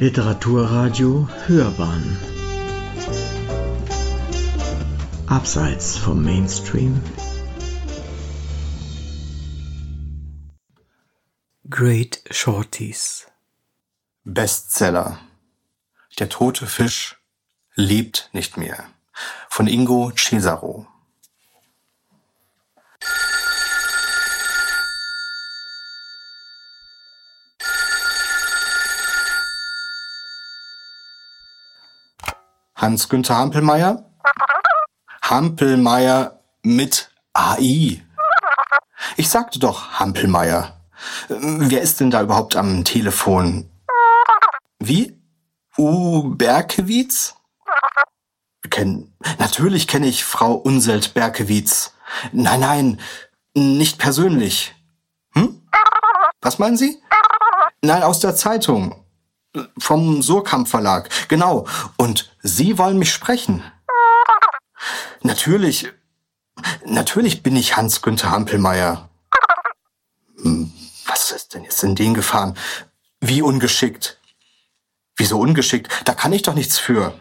Literaturradio Hörbahn. Abseits vom Mainstream. Great Shorties. Bestseller. Der tote Fisch lebt nicht mehr. Von Ingo Cesaro Hans-Günther Hampelmeier. Hampelmeier mit AI. Ich sagte doch Hampelmeier. Wer ist denn da überhaupt am Telefon? Wie? U Berkewitz? Kenn, natürlich kenne ich Frau Unselt Berkewitz. Nein, nein, nicht persönlich. Hm? Was meinen Sie? Nein, aus der Zeitung vom Surkamp Verlag. Genau. Und Sie wollen mich sprechen. Natürlich, natürlich bin ich Hans-Günther Hampelmeier. Hm, was ist denn jetzt in den gefahren? Wie ungeschickt. Wieso ungeschickt? Da kann ich doch nichts für.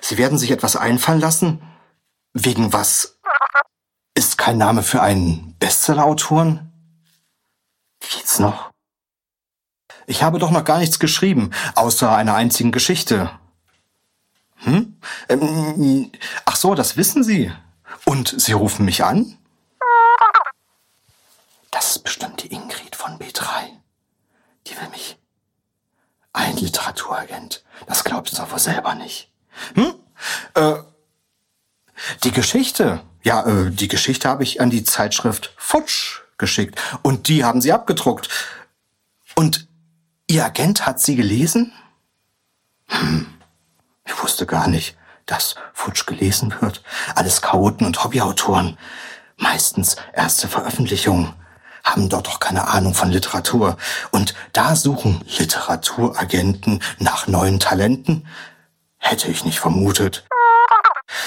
Sie werden sich etwas einfallen lassen? Wegen was? Ist kein Name für einen Bestsellerautoren? Geht's noch? Ich habe doch noch gar nichts geschrieben, außer einer einzigen Geschichte. Hm? Ähm, ach so, das wissen Sie. Und Sie rufen mich an? Das ist bestimmt die Ingrid von B3. Die will mich. Ein Literaturagent. Das glaubst du wohl selber nicht. Hm? Äh, die Geschichte. Ja, äh, die Geschichte habe ich an die Zeitschrift Futsch geschickt. Und die haben sie abgedruckt. Und Ihr Agent hat sie gelesen? Hm, ich wusste gar nicht, dass Futsch gelesen wird. Alles Chaoten und Hobbyautoren. Meistens erste Veröffentlichungen. Haben dort doch keine Ahnung von Literatur. Und da suchen Literaturagenten nach neuen Talenten? Hätte ich nicht vermutet.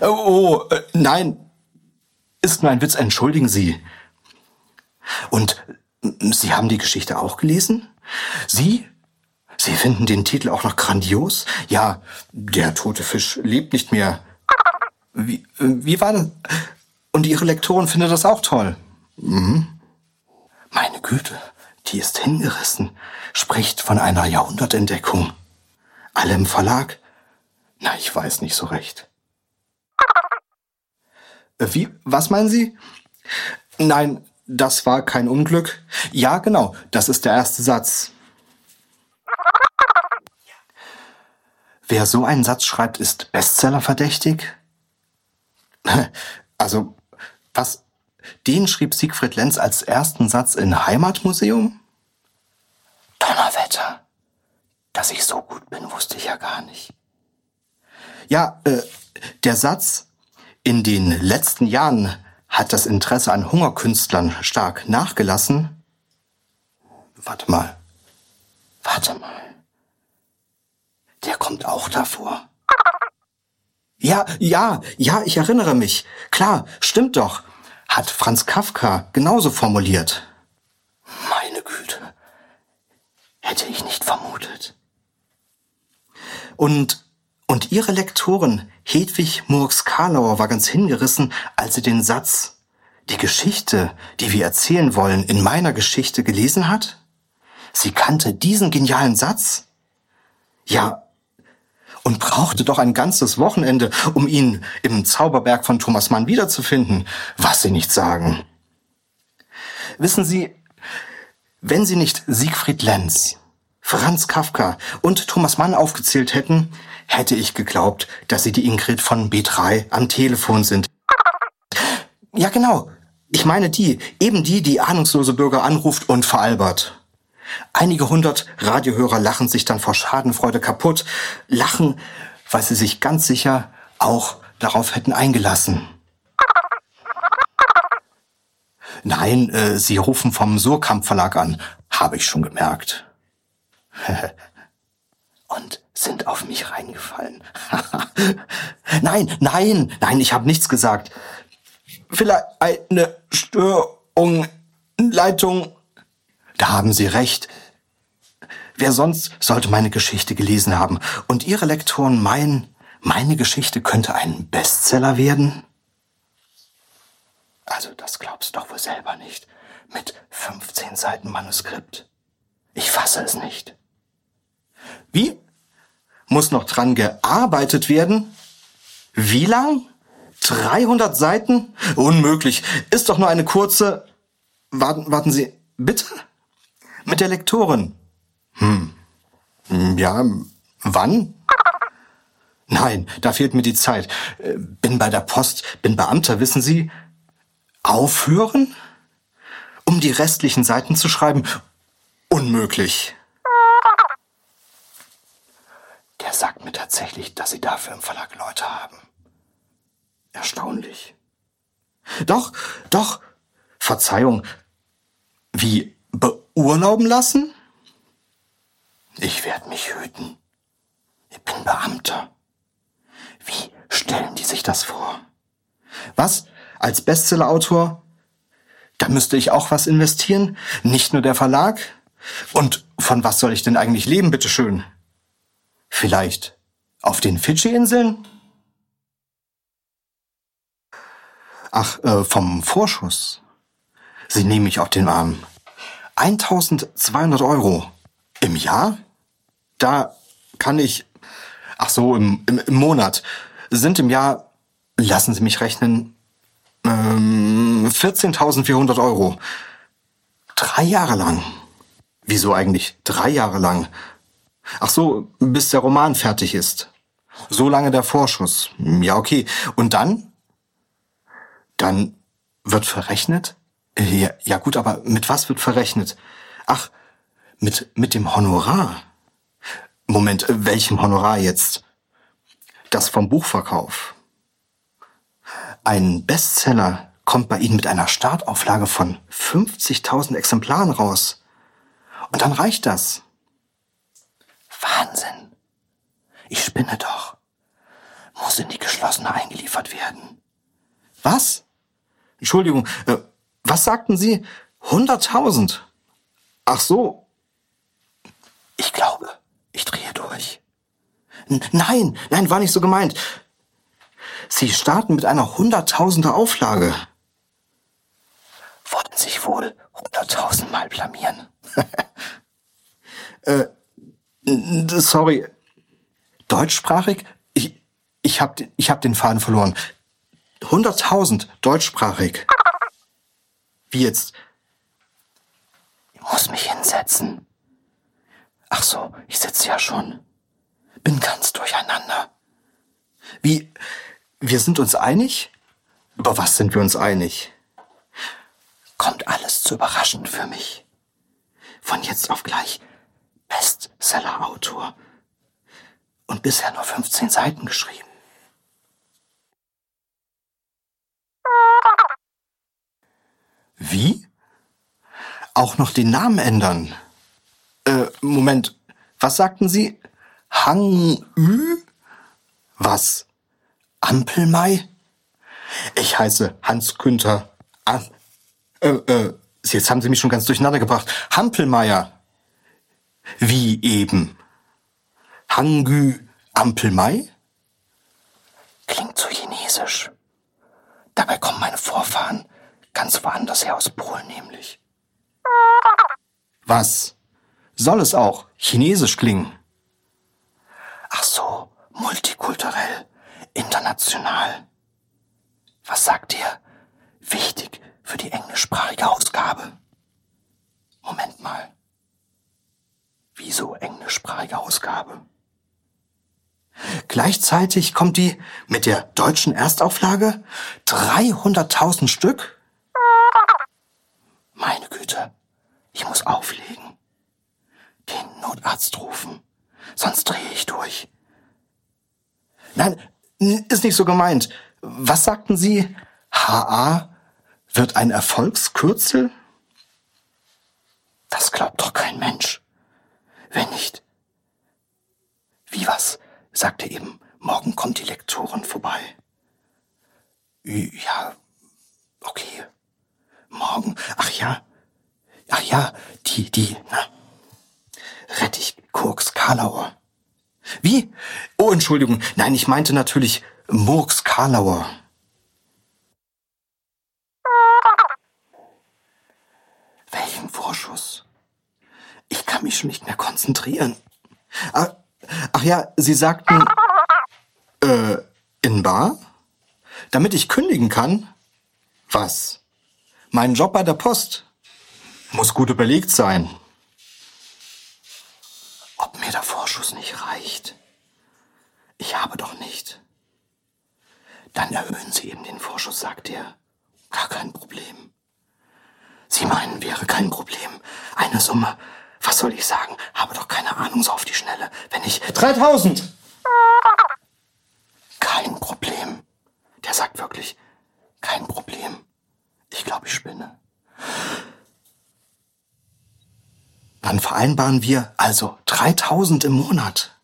Oh, oh äh, nein. Ist nur ein Witz, entschuldigen Sie. Und Sie haben die Geschichte auch gelesen? Sie? Sie finden den Titel auch noch grandios? Ja, der tote Fisch lebt nicht mehr. Wie, wie war das? Und Ihre Lektorin findet das auch toll. Mhm. Meine Güte, die ist hingerissen, spricht von einer Jahrhundertentdeckung. Alle im Verlag? Na, ich weiß nicht so recht. Wie, was meinen Sie? Nein, das war kein Unglück. Ja, genau, das ist der erste Satz. Wer so einen Satz schreibt, ist Bestsellerverdächtig? Also, was? Den schrieb Siegfried Lenz als ersten Satz in Heimatmuseum? Donnerwetter. Dass ich so gut bin, wusste ich ja gar nicht. Ja, äh, der Satz, in den letzten Jahren hat das Interesse an Hungerkünstlern stark nachgelassen. Warte mal. Warte mal. Der kommt auch davor. Ja, ja, ja, ich erinnere mich. Klar, stimmt doch. Hat Franz Kafka genauso formuliert. Meine Güte. Hätte ich nicht vermutet. Und, und ihre Lektorin Hedwig Murks-Karlauer war ganz hingerissen, als sie den Satz, die Geschichte, die wir erzählen wollen, in meiner Geschichte gelesen hat? Sie kannte diesen genialen Satz? Ja, und brauchte doch ein ganzes Wochenende, um ihn im Zauberberg von Thomas Mann wiederzufinden, was Sie nicht sagen. Wissen Sie, wenn Sie nicht Siegfried Lenz, Franz Kafka und Thomas Mann aufgezählt hätten, hätte ich geglaubt, dass Sie die Ingrid von B3 am Telefon sind. Ja, genau. Ich meine die, eben die, die ahnungslose Bürger anruft und veralbert. Einige hundert Radiohörer lachen sich dann vor Schadenfreude kaputt, lachen, weil sie sich ganz sicher auch darauf hätten eingelassen. Nein, äh, sie rufen vom Surkamp Verlag an, habe ich schon gemerkt. Und sind auf mich reingefallen. nein, nein, nein, ich habe nichts gesagt. Vielleicht eine Störung, Leitung da haben Sie recht. wer sonst sollte meine Geschichte gelesen haben? Und Ihre Lektoren meinen, meine Geschichte könnte ein Bestseller werden? Also das glaubst du doch wohl selber nicht. Mit 15 Seiten Manuskript. Ich fasse es nicht. Wie? Muss noch dran gearbeitet werden? Wie lang? 300 Seiten? Unmöglich. Ist doch nur eine kurze... Warten, warten Sie, bitte? Mit der Lektorin. Hm. Ja, wann? Nein, da fehlt mir die Zeit. Äh, bin bei der Post, bin Beamter, wissen Sie? Aufhören? Um die restlichen Seiten zu schreiben? Unmöglich. Der sagt mir tatsächlich, dass Sie dafür im Verlag Leute haben. Erstaunlich. Doch, doch. Verzeihung. Wie beurlauben lassen? Ich werde mich hüten. Ich bin Beamter. Wie stellen die sich das vor? Was? Als Bestsellerautor? Da müsste ich auch was investieren? Nicht nur der Verlag? Und von was soll ich denn eigentlich leben, bitteschön? Vielleicht auf den Fidschi-Inseln? Ach, äh, vom Vorschuss. Sie nehmen mich auf den Arm. 1200 Euro im Jahr? Da kann ich, ach so, im, im, im Monat, sind im Jahr, lassen Sie mich rechnen, ähm, 14.400 Euro. Drei Jahre lang. Wieso eigentlich drei Jahre lang? Ach so, bis der Roman fertig ist. So lange der Vorschuss. Ja, okay. Und dann? Dann wird verrechnet? Ja, ja gut, aber mit was wird verrechnet? Ach, mit, mit dem Honorar. Moment, welchem Honorar jetzt? Das vom Buchverkauf. Ein Bestseller kommt bei Ihnen mit einer Startauflage von 50.000 Exemplaren raus. Und dann reicht das. Wahnsinn. Ich spinne doch. Muss in die geschlossene eingeliefert werden. Was? Entschuldigung, äh, was sagten Sie? 100.000? Ach so. Ich glaube, ich drehe durch. N nein, nein, war nicht so gemeint. Sie starten mit einer hunderttausender Auflage. Wollten sich wohl hunderttausendmal blamieren. äh, sorry. Deutschsprachig? Ich, ich hab, ich hab den Faden verloren. Hunderttausend deutschsprachig. Wie jetzt? Ich muss mich hinsetzen. Ach so, ich sitze ja schon. Bin ganz durcheinander. Wie, wir sind uns einig? Über was sind wir uns einig? Kommt alles zu überraschend für mich. Von jetzt auf gleich Bestseller-Autor. Und bisher nur 15 Seiten geschrieben. Wie? Auch noch den Namen ändern? Äh, Moment, was sagten Sie? Hang Ü? Was? Ampelmai? Ich heiße Hans Günther. Ah, äh, äh, jetzt haben Sie mich schon ganz durcheinander gebracht. Hampelmeier. Wie eben? Hangü Ampelmai? Klingt so chinesisch. Dabei kommen meine Vorfahren ganz woanders her aus Polen nämlich. Was? Soll es auch chinesisch klingen? Ach so, multikulturell, international. Was sagt ihr? Wichtig für die englischsprachige Ausgabe. Moment mal. Wieso englischsprachige Ausgabe? Gleichzeitig kommt die mit der deutschen Erstauflage 300.000 Stück? Meine Güte, ich muss auflegen. Den Notarzt rufen, sonst drehe ich durch. Nein, ist nicht so gemeint. Was sagten Sie? HA wird ein Erfolgskürzel? Das glaubt doch kein Mensch. Wenn nicht. Wie was? sagte eben, morgen kommt die Lektorin vorbei. Ja, okay. Morgen. Ach ja. Ach ja, die, die, na. Rettig Koks Karlauer. Wie? Oh, Entschuldigung. Nein, ich meinte natürlich Murks Karlauer. Welchen Vorschuss? Ich kann mich schon nicht mehr konzentrieren. Ach, ach ja, Sie sagten, äh, in Bar? Damit ich kündigen kann? Was? Mein Job bei der Post? Muss gut überlegt sein. Ob mir der Vorschuss nicht reicht? Ich habe doch nicht. Dann erhöhen Sie eben den Vorschuss, sagt er. Gar kein Problem. Sie meinen, wäre kein Problem. Eine Summe, was soll ich sagen, habe doch keine Ahnung so auf die Schnelle. Wenn ich... 3000! Kein Problem. Der sagt wirklich, kein Problem. Ich glaube, ich spinne. Dann vereinbaren wir also 3000 im Monat.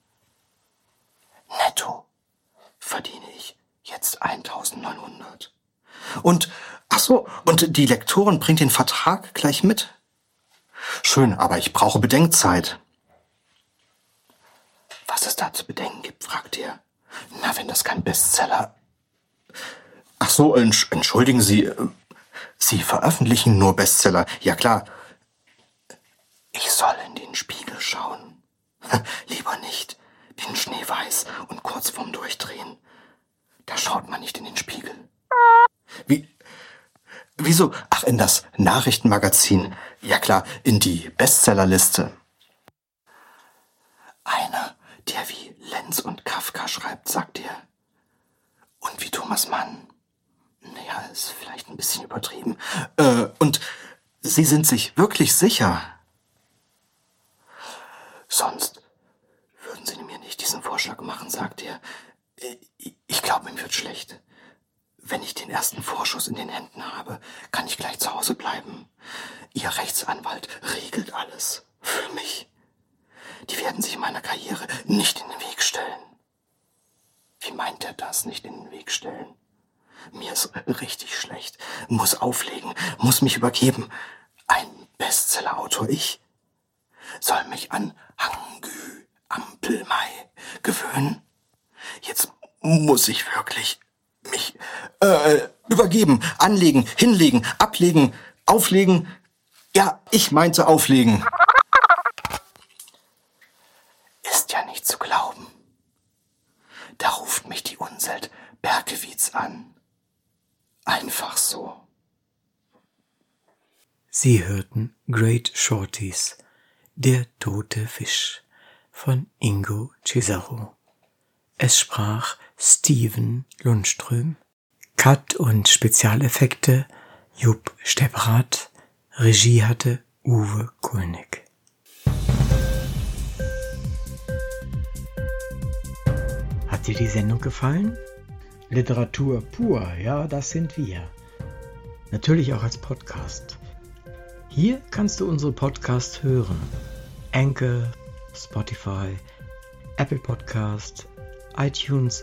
Netto verdiene ich jetzt 1900. Und, ach so, und die Lektorin bringt den Vertrag gleich mit. Schön, aber ich brauche Bedenkzeit. Was es da zu bedenken gibt, fragt ihr. Na, wenn das kein Bestseller. Ach so, entsch entschuldigen Sie, äh, Sie veröffentlichen nur Bestseller. Ja klar. Ich soll in den Spiegel schauen. Lieber nicht. Bin schneeweiß und kurz vorm Durchdrehen. Da schaut man nicht in den Spiegel. Wie? Wieso? Ach, in das Nachrichtenmagazin. Ja klar, in die Bestsellerliste. Einer, der wie Lenz und Kafka schreibt, sagt er. Und wie Thomas Mann. Naja, ist vielleicht ein bisschen übertrieben. Äh, und Sie sind sich wirklich sicher? Sonst würden Sie mir nicht diesen Vorschlag machen, sagt er. Ich glaube, ihm wird schlecht. Wenn ich den ersten Vorschuss in den Händen habe, kann ich gleich zu Hause bleiben. Ihr Rechtsanwalt regelt alles. Für mich. Die werden sich meiner Karriere nicht in den Weg stellen. Wie meint er das, nicht in den Weg stellen? Mir ist richtig schlecht. Muss auflegen, muss mich übergeben. Ein Bestsellerautor, ich, soll mich an Hangü Ampelmai gewöhnen. Jetzt muss ich wirklich mich äh, übergeben, anlegen, hinlegen, ablegen, auflegen. Ja, ich meinte auflegen. Ist ja nicht zu glauben. Da ruft mich die Unselt Berkewitz an. Einfach so. Sie hörten Great Shorties, der tote Fisch von Ingo Cesaro. Es sprach Steven Lundström. Cut und Spezialeffekte Jupp Stepperath. Regie hatte Uwe Kulnig. Hat dir die Sendung gefallen? Literatur pur, ja, das sind wir. Natürlich auch als Podcast. Hier kannst du unsere Podcasts hören. Anchor, Spotify, Apple Podcast, iTunes,